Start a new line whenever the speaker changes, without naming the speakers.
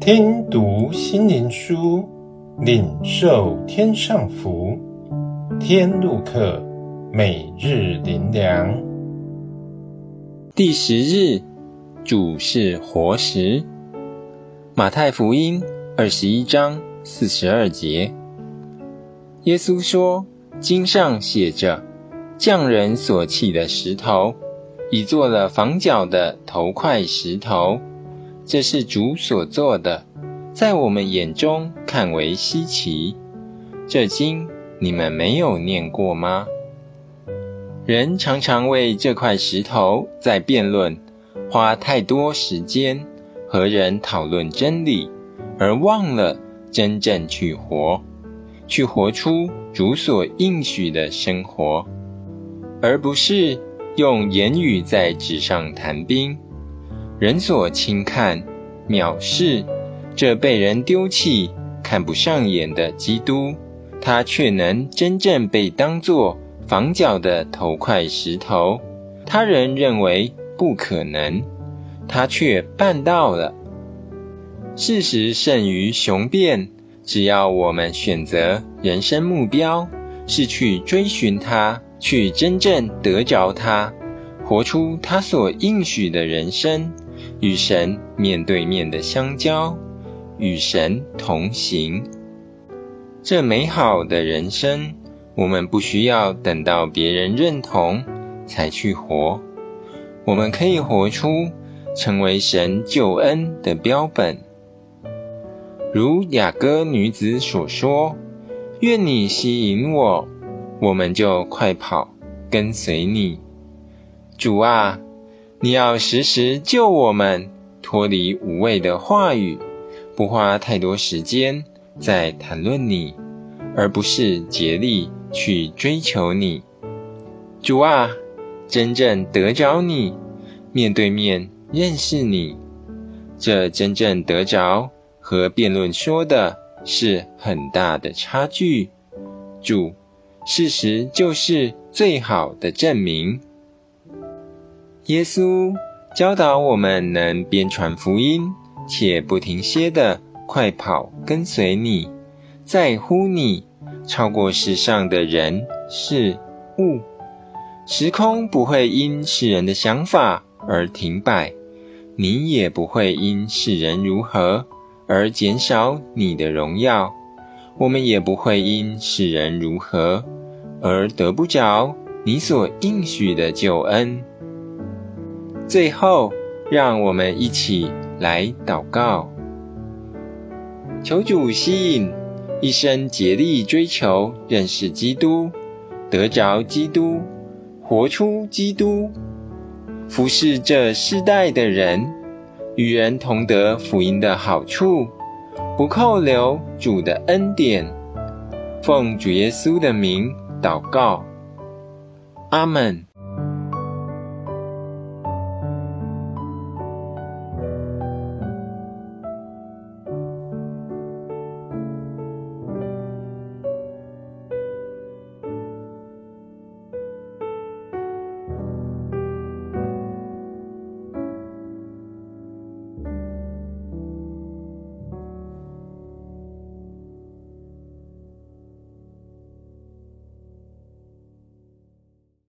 听读心灵书，领受天上福。天路客，每日灵粮。
第十日，主是活石。马太福音二十一章四十二节，耶稣说：“经上写着，匠人所弃的石头，已做了房角的头块石头。”这是主所做的，在我们眼中看为稀奇。这经你们没有念过吗？人常常为这块石头在辩论，花太多时间和人讨论真理，而忘了真正去活，去活出主所应许的生活，而不是用言语在纸上谈兵。人所轻看、藐视，这被人丢弃、看不上眼的基督，他却能真正被当作房角的头块石头。他人认为不可能，他却办到了。事实胜于雄辩，只要我们选择人生目标是去追寻他，去真正得着他，活出他所应许的人生。与神面对面的相交，与神同行，这美好的人生，我们不需要等到别人认同才去活，我们可以活出成为神救恩的标本。如雅歌女子所说：“愿你吸引我，我们就快跑跟随你，主啊。”你要时时救我们脱离无谓的话语，不花太多时间在谈论你，而不是竭力去追求你。主啊，真正得着你，面对面认识你，这真正得着和辩论说的是很大的差距。主，事实就是最好的证明。耶稣教导我们能边传福音，且不停歇地快跑跟随你，在乎你，超过世上的人事物。时空不会因世人的想法而停摆，你也不会因世人如何而减少你的荣耀。我们也不会因世人如何而得不着你所应许的救恩。最后，让我们一起来祷告：求主吸引一生竭力追求认识基督，得着基督，活出基督，服侍这世代的人，与人同得福音的好处，不扣留主的恩典。奉主耶稣的名祷告，阿门。